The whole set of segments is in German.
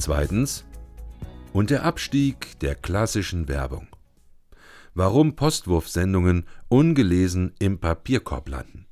Zweitens. Und der Abstieg der klassischen Werbung. Warum Postwurfsendungen ungelesen im Papierkorb landen.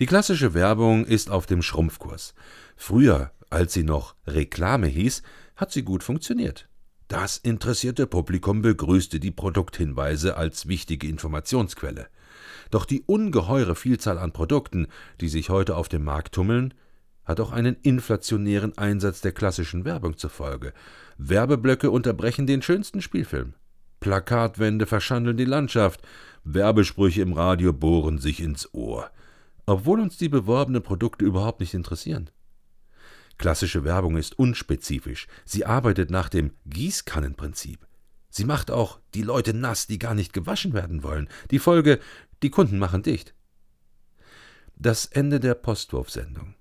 Die klassische Werbung ist auf dem Schrumpfkurs. Früher, als sie noch Reklame hieß, hat sie gut funktioniert. Das interessierte Publikum begrüßte die Produkthinweise als wichtige Informationsquelle. Doch die ungeheure Vielzahl an Produkten, die sich heute auf dem Markt tummeln, hat auch einen inflationären Einsatz der klassischen Werbung zur Folge. Werbeblöcke unterbrechen den schönsten Spielfilm. Plakatwände verschandeln die Landschaft, Werbesprüche im Radio bohren sich ins Ohr obwohl uns die beworbenen Produkte überhaupt nicht interessieren. Klassische Werbung ist unspezifisch. Sie arbeitet nach dem Gießkannenprinzip. Sie macht auch die Leute nass, die gar nicht gewaschen werden wollen. Die Folge, die Kunden machen dicht. Das Ende der Postwurfsendung.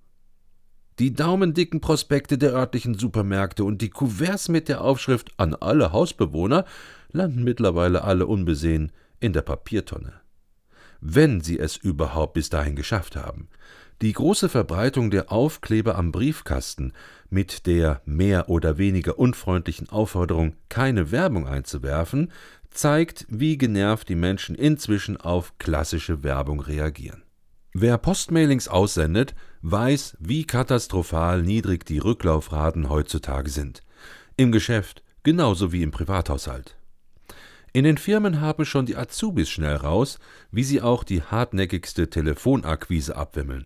Die daumendicken Prospekte der örtlichen Supermärkte und die Kuverts mit der Aufschrift an alle Hausbewohner landen mittlerweile alle unbesehen in der Papiertonne wenn sie es überhaupt bis dahin geschafft haben. Die große Verbreitung der Aufkleber am Briefkasten mit der mehr oder weniger unfreundlichen Aufforderung, keine Werbung einzuwerfen, zeigt, wie genervt die Menschen inzwischen auf klassische Werbung reagieren. Wer Postmailings aussendet, weiß, wie katastrophal niedrig die Rücklaufraten heutzutage sind. Im Geschäft genauso wie im Privathaushalt. In den Firmen haben schon die Azubis schnell raus, wie sie auch die hartnäckigste Telefonakquise abwimmeln.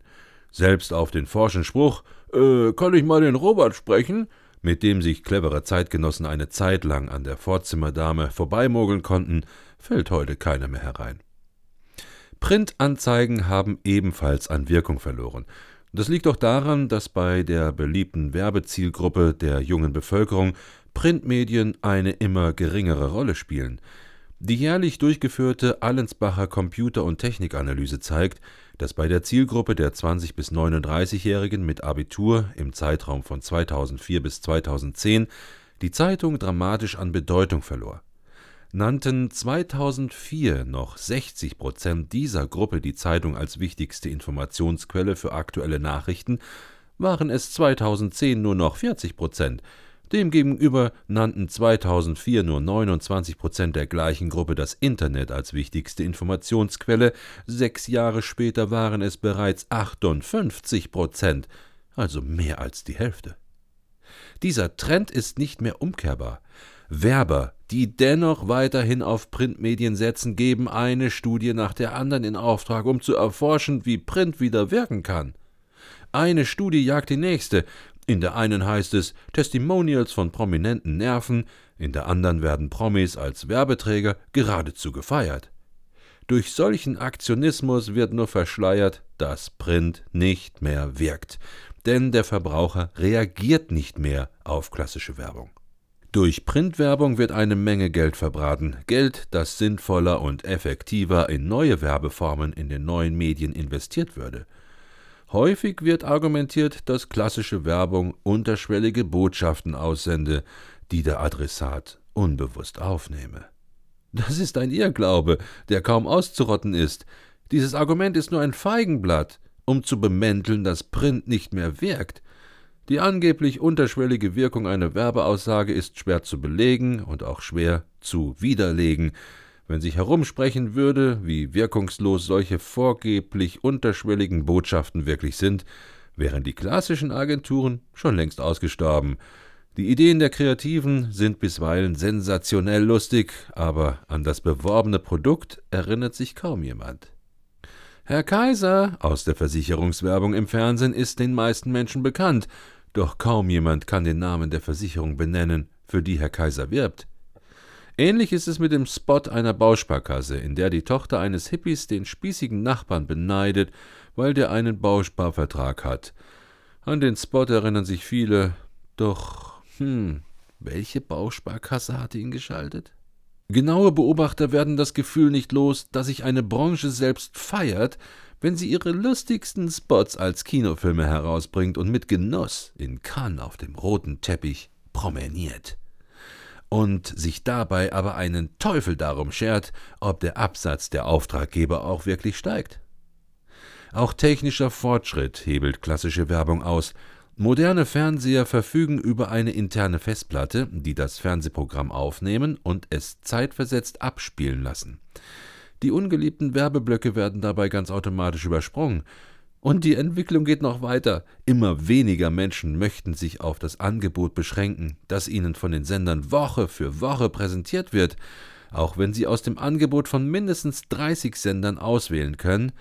Selbst auf den forschen Spruch, äh, kann ich mal den Robert sprechen? mit dem sich clevere Zeitgenossen eine Zeit lang an der Vorzimmerdame vorbeimogeln konnten, fällt heute keiner mehr herein. Printanzeigen haben ebenfalls an Wirkung verloren. Das liegt auch daran, dass bei der beliebten Werbezielgruppe der jungen Bevölkerung Printmedien eine immer geringere Rolle spielen. Die jährlich durchgeführte Allensbacher Computer- und Technikanalyse zeigt, dass bei der Zielgruppe der 20 bis 39-Jährigen mit Abitur im Zeitraum von 2004 bis 2010 die Zeitung dramatisch an Bedeutung verlor. Nannten 2004 noch 60 Prozent dieser Gruppe die Zeitung als wichtigste Informationsquelle für aktuelle Nachrichten, waren es 2010 nur noch 40 Prozent, Demgegenüber nannten 2004 nur 29 Prozent der gleichen Gruppe das Internet als wichtigste Informationsquelle, sechs Jahre später waren es bereits 58 Prozent, also mehr als die Hälfte. Dieser Trend ist nicht mehr umkehrbar. Werber, die dennoch weiterhin auf Printmedien setzen, geben eine Studie nach der anderen in Auftrag, um zu erforschen, wie Print wieder wirken kann. Eine Studie jagt die nächste, in der einen heißt es Testimonials von prominenten Nerven, in der anderen werden Promis als Werbeträger geradezu gefeiert. Durch solchen Aktionismus wird nur verschleiert, dass Print nicht mehr wirkt, denn der Verbraucher reagiert nicht mehr auf klassische Werbung. Durch Printwerbung wird eine Menge Geld verbraten, Geld, das sinnvoller und effektiver in neue Werbeformen in den neuen Medien investiert würde. Häufig wird argumentiert, dass klassische Werbung unterschwellige Botschaften aussende, die der Adressat unbewusst aufnehme. Das ist ein Irrglaube, der kaum auszurotten ist. Dieses Argument ist nur ein Feigenblatt, um zu bemänteln, dass Print nicht mehr wirkt. Die angeblich unterschwellige Wirkung einer Werbeaussage ist schwer zu belegen und auch schwer zu widerlegen, wenn sich herumsprechen würde, wie wirkungslos solche vorgeblich unterschwelligen Botschaften wirklich sind, wären die klassischen Agenturen schon längst ausgestorben. Die Ideen der Kreativen sind bisweilen sensationell lustig, aber an das beworbene Produkt erinnert sich kaum jemand. Herr Kaiser aus der Versicherungswerbung im Fernsehen ist den meisten Menschen bekannt, doch kaum jemand kann den Namen der Versicherung benennen, für die Herr Kaiser wirbt. Ähnlich ist es mit dem Spot einer Bausparkasse, in der die Tochter eines Hippies den spießigen Nachbarn beneidet, weil der einen Bausparvertrag hat. An den Spot erinnern sich viele, doch, hm, welche Bausparkasse hatte ihn geschaltet? Genaue Beobachter werden das Gefühl nicht los, dass sich eine Branche selbst feiert, wenn sie ihre lustigsten Spots als Kinofilme herausbringt und mit Genuss in Cannes auf dem roten Teppich promeniert und sich dabei aber einen Teufel darum schert, ob der Absatz der Auftraggeber auch wirklich steigt. Auch technischer Fortschritt hebelt klassische Werbung aus. Moderne Fernseher verfügen über eine interne Festplatte, die das Fernsehprogramm aufnehmen und es zeitversetzt abspielen lassen. Die ungeliebten Werbeblöcke werden dabei ganz automatisch übersprungen. Und die Entwicklung geht noch weiter. Immer weniger Menschen möchten sich auf das Angebot beschränken, das ihnen von den Sendern Woche für Woche präsentiert wird, auch wenn sie aus dem Angebot von mindestens 30 Sendern auswählen können.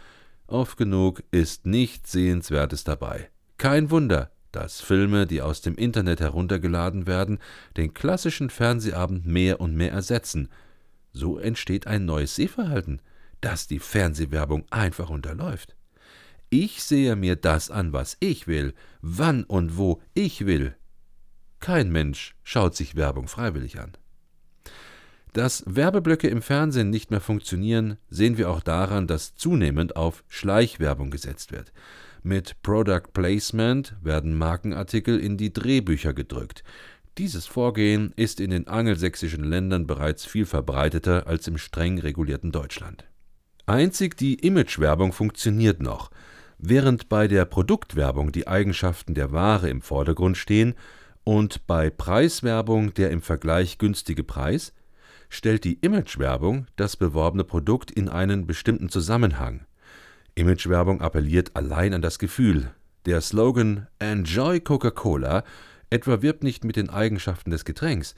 Oft genug ist nichts Sehenswertes dabei. Kein Wunder, dass Filme, die aus dem Internet heruntergeladen werden, den klassischen Fernsehabend mehr und mehr ersetzen. So entsteht ein neues Sehverhalten, das die Fernsehwerbung einfach unterläuft. Ich sehe mir das an, was ich will, wann und wo ich will. Kein Mensch schaut sich Werbung freiwillig an. Dass Werbeblöcke im Fernsehen nicht mehr funktionieren, sehen wir auch daran, dass zunehmend auf Schleichwerbung gesetzt wird. Mit Product Placement werden Markenartikel in die Drehbücher gedrückt. Dieses Vorgehen ist in den angelsächsischen Ländern bereits viel verbreiteter als im streng regulierten Deutschland. Einzig die Imagewerbung funktioniert noch. Während bei der Produktwerbung die Eigenschaften der Ware im Vordergrund stehen und bei Preiswerbung der im Vergleich günstige Preis, stellt die Imagewerbung das beworbene Produkt in einen bestimmten Zusammenhang. Imagewerbung appelliert allein an das Gefühl. Der Slogan Enjoy Coca-Cola etwa wirbt nicht mit den Eigenschaften des Getränks.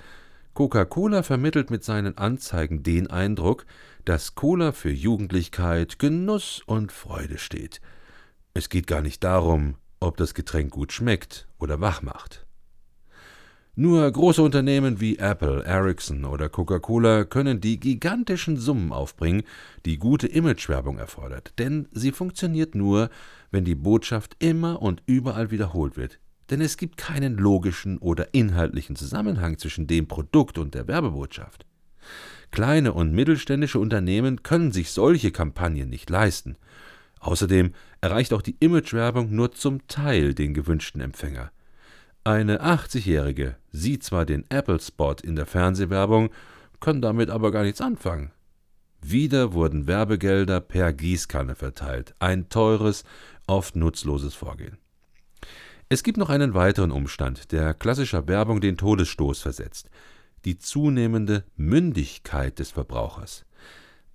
Coca-Cola vermittelt mit seinen Anzeigen den Eindruck, dass Cola für Jugendlichkeit, Genuss und Freude steht. Es geht gar nicht darum, ob das Getränk gut schmeckt oder wach macht. Nur große Unternehmen wie Apple, Ericsson oder Coca-Cola können die gigantischen Summen aufbringen, die gute Imagewerbung erfordert, denn sie funktioniert nur, wenn die Botschaft immer und überall wiederholt wird. Denn es gibt keinen logischen oder inhaltlichen Zusammenhang zwischen dem Produkt und der Werbebotschaft. Kleine und mittelständische Unternehmen können sich solche Kampagnen nicht leisten. Außerdem erreicht auch die Imagewerbung nur zum Teil den gewünschten Empfänger. Eine 80-Jährige sieht zwar den Apple-Spot in der Fernsehwerbung, kann damit aber gar nichts anfangen. Wieder wurden Werbegelder per Gießkanne verteilt, ein teures, oft nutzloses Vorgehen. Es gibt noch einen weiteren Umstand, der klassischer Werbung den Todesstoß versetzt die zunehmende Mündigkeit des Verbrauchers.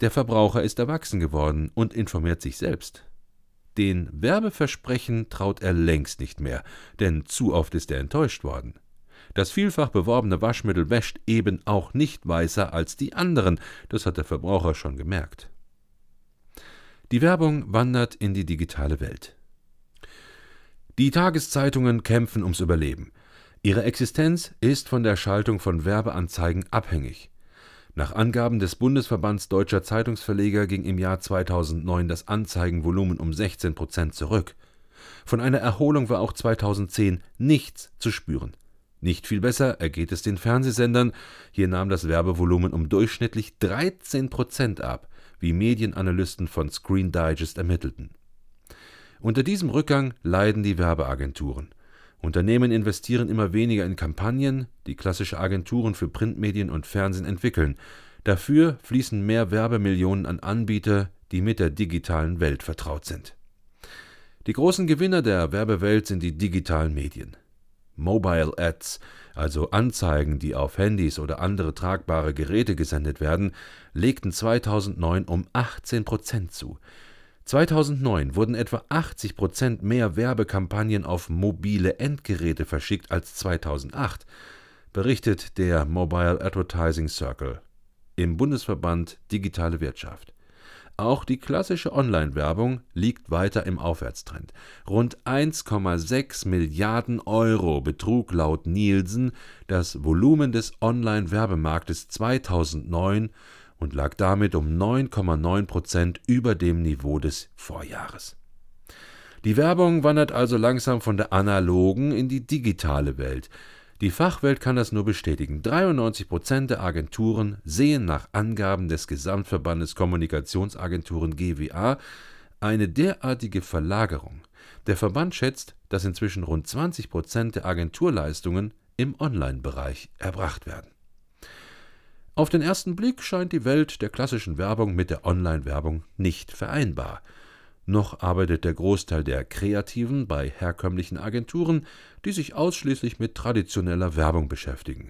Der Verbraucher ist erwachsen geworden und informiert sich selbst. Den Werbeversprechen traut er längst nicht mehr, denn zu oft ist er enttäuscht worden. Das vielfach beworbene Waschmittel wäscht eben auch nicht weißer als die anderen, das hat der Verbraucher schon gemerkt. Die Werbung wandert in die digitale Welt. Die Tageszeitungen kämpfen ums Überleben. Ihre Existenz ist von der Schaltung von Werbeanzeigen abhängig. Nach Angaben des Bundesverbands Deutscher Zeitungsverleger ging im Jahr 2009 das Anzeigenvolumen um 16 Prozent zurück. Von einer Erholung war auch 2010 nichts zu spüren. Nicht viel besser ergeht es den Fernsehsendern. Hier nahm das Werbevolumen um durchschnittlich 13 Prozent ab, wie Medienanalysten von Screen Digest ermittelten. Unter diesem Rückgang leiden die Werbeagenturen. Unternehmen investieren immer weniger in Kampagnen, die klassische Agenturen für Printmedien und Fernsehen entwickeln. Dafür fließen mehr Werbemillionen an Anbieter, die mit der digitalen Welt vertraut sind. Die großen Gewinner der Werbewelt sind die digitalen Medien. Mobile Ads, also Anzeigen, die auf Handys oder andere tragbare Geräte gesendet werden, legten 2009 um 18 Prozent zu. 2009 wurden etwa 80 Prozent mehr Werbekampagnen auf mobile Endgeräte verschickt als 2008, berichtet der Mobile Advertising Circle im Bundesverband Digitale Wirtschaft. Auch die klassische Online-Werbung liegt weiter im Aufwärtstrend. Rund 1,6 Milliarden Euro betrug laut Nielsen das Volumen des Online-Werbemarktes 2009 und lag damit um 9,9 Prozent über dem Niveau des Vorjahres. Die Werbung wandert also langsam von der analogen in die digitale Welt. Die Fachwelt kann das nur bestätigen. 93 Prozent der Agenturen sehen nach Angaben des Gesamtverbandes Kommunikationsagenturen GWA eine derartige Verlagerung. Der Verband schätzt, dass inzwischen rund 20 Prozent der Agenturleistungen im Online-Bereich erbracht werden. Auf den ersten Blick scheint die Welt der klassischen Werbung mit der Online-Werbung nicht vereinbar. noch arbeitet der Großteil der Kreativen bei herkömmlichen Agenturen, die sich ausschließlich mit traditioneller Werbung beschäftigen.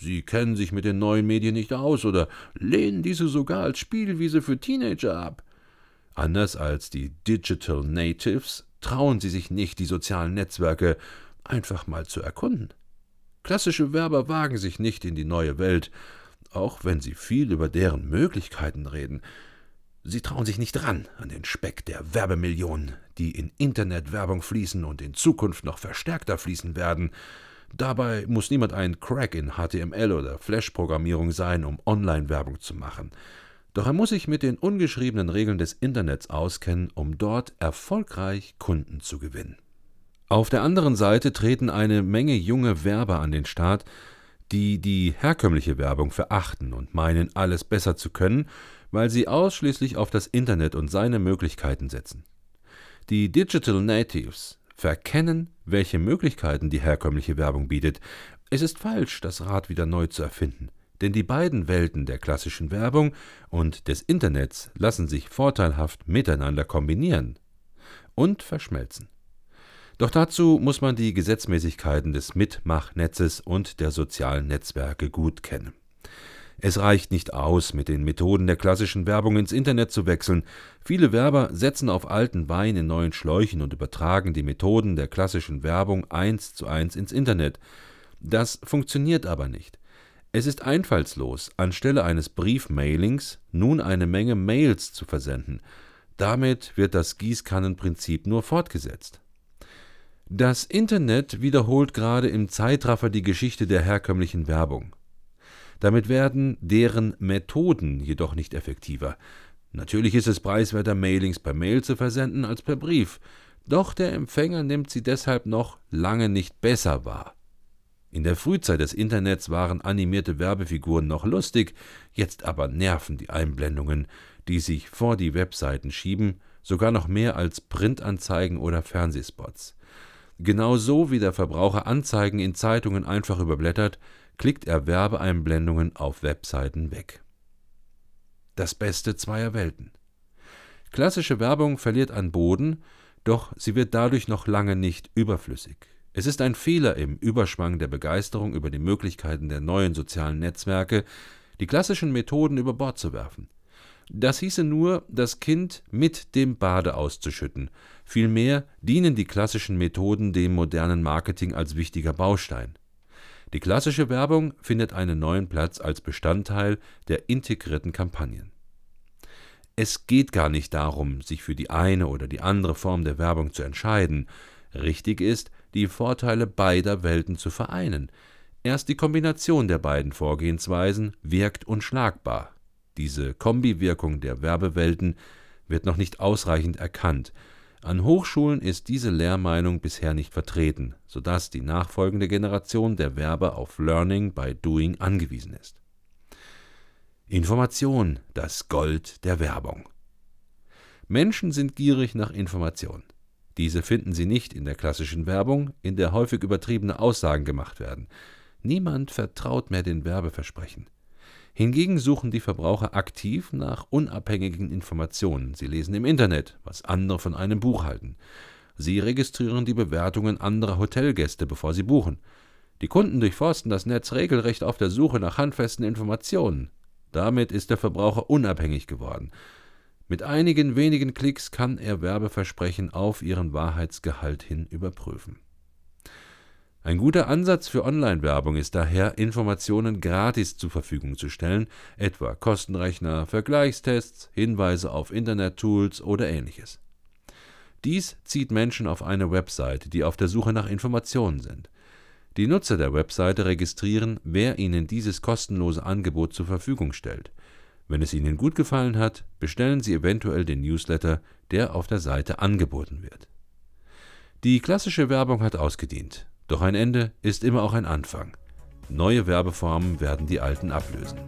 Sie kennen sich mit den neuen Medien nicht aus oder lehnen diese sogar als Spielwiese für Teenager ab. Anders als die Digital Natives trauen sie sich nicht, die sozialen Netzwerke einfach mal zu erkunden. Klassische Werber wagen sich nicht in die neue Welt, auch wenn sie viel über deren Möglichkeiten reden. Sie trauen sich nicht ran an den Speck der Werbemillionen, die in Internetwerbung fließen und in Zukunft noch verstärkter fließen werden. Dabei muss niemand ein Crack in HTML oder Flash-Programmierung sein, um Online-Werbung zu machen. Doch er muss sich mit den ungeschriebenen Regeln des Internets auskennen, um dort erfolgreich Kunden zu gewinnen. Auf der anderen Seite treten eine Menge junge Werber an den Start, die die herkömmliche Werbung verachten und meinen, alles besser zu können, weil sie ausschließlich auf das Internet und seine Möglichkeiten setzen. Die Digital Natives verkennen, welche Möglichkeiten die herkömmliche Werbung bietet. Es ist falsch, das Rad wieder neu zu erfinden. Denn die beiden Welten der klassischen Werbung und des Internets lassen sich vorteilhaft miteinander kombinieren und verschmelzen. Doch dazu muss man die Gesetzmäßigkeiten des Mitmachnetzes und der sozialen Netzwerke gut kennen. Es reicht nicht aus, mit den Methoden der klassischen Werbung ins Internet zu wechseln. Viele Werber setzen auf alten Wein in neuen Schläuchen und übertragen die Methoden der klassischen Werbung eins zu eins ins Internet. Das funktioniert aber nicht. Es ist einfallslos, anstelle eines Briefmailings nun eine Menge Mails zu versenden. Damit wird das Gießkannenprinzip nur fortgesetzt. Das Internet wiederholt gerade im Zeitraffer die Geschichte der herkömmlichen Werbung. Damit werden deren Methoden jedoch nicht effektiver. Natürlich ist es preiswerter, Mailings per Mail zu versenden als per Brief, doch der Empfänger nimmt sie deshalb noch lange nicht besser wahr. In der Frühzeit des Internets waren animierte Werbefiguren noch lustig, jetzt aber nerven die Einblendungen, die sich vor die Webseiten schieben, sogar noch mehr als Printanzeigen oder Fernsehspots. Genauso wie der Verbraucher Anzeigen in Zeitungen einfach überblättert, klickt er Werbeeinblendungen auf Webseiten weg. Das Beste zweier Welten. Klassische Werbung verliert an Boden, doch sie wird dadurch noch lange nicht überflüssig. Es ist ein Fehler im Überschwang der Begeisterung über die Möglichkeiten der neuen sozialen Netzwerke, die klassischen Methoden über Bord zu werfen. Das hieße nur, das Kind mit dem Bade auszuschütten. Vielmehr dienen die klassischen Methoden dem modernen Marketing als wichtiger Baustein. Die klassische Werbung findet einen neuen Platz als Bestandteil der integrierten Kampagnen. Es geht gar nicht darum, sich für die eine oder die andere Form der Werbung zu entscheiden. Richtig ist, die Vorteile beider Welten zu vereinen. Erst die Kombination der beiden Vorgehensweisen wirkt unschlagbar. Diese Kombiwirkung der Werbewelten wird noch nicht ausreichend erkannt. An Hochschulen ist diese Lehrmeinung bisher nicht vertreten, sodass die nachfolgende Generation der Werber auf Learning by Doing angewiesen ist. Information, das Gold der Werbung. Menschen sind gierig nach Information. Diese finden Sie nicht in der klassischen Werbung, in der häufig übertriebene Aussagen gemacht werden. Niemand vertraut mehr den Werbeversprechen. Hingegen suchen die Verbraucher aktiv nach unabhängigen Informationen. Sie lesen im Internet, was andere von einem Buch halten. Sie registrieren die Bewertungen anderer Hotelgäste, bevor sie buchen. Die Kunden durchforsten das Netz regelrecht auf der Suche nach handfesten Informationen. Damit ist der Verbraucher unabhängig geworden. Mit einigen wenigen Klicks kann er Werbeversprechen auf ihren Wahrheitsgehalt hin überprüfen. Ein guter Ansatz für Online-Werbung ist daher, Informationen gratis zur Verfügung zu stellen, etwa Kostenrechner, Vergleichstests, Hinweise auf Internet-Tools oder ähnliches. Dies zieht Menschen auf eine Webseite, die auf der Suche nach Informationen sind. Die Nutzer der Webseite registrieren, wer ihnen dieses kostenlose Angebot zur Verfügung stellt. Wenn es Ihnen gut gefallen hat, bestellen Sie eventuell den Newsletter, der auf der Seite angeboten wird. Die klassische Werbung hat ausgedient, doch ein Ende ist immer auch ein Anfang. Neue Werbeformen werden die alten ablösen.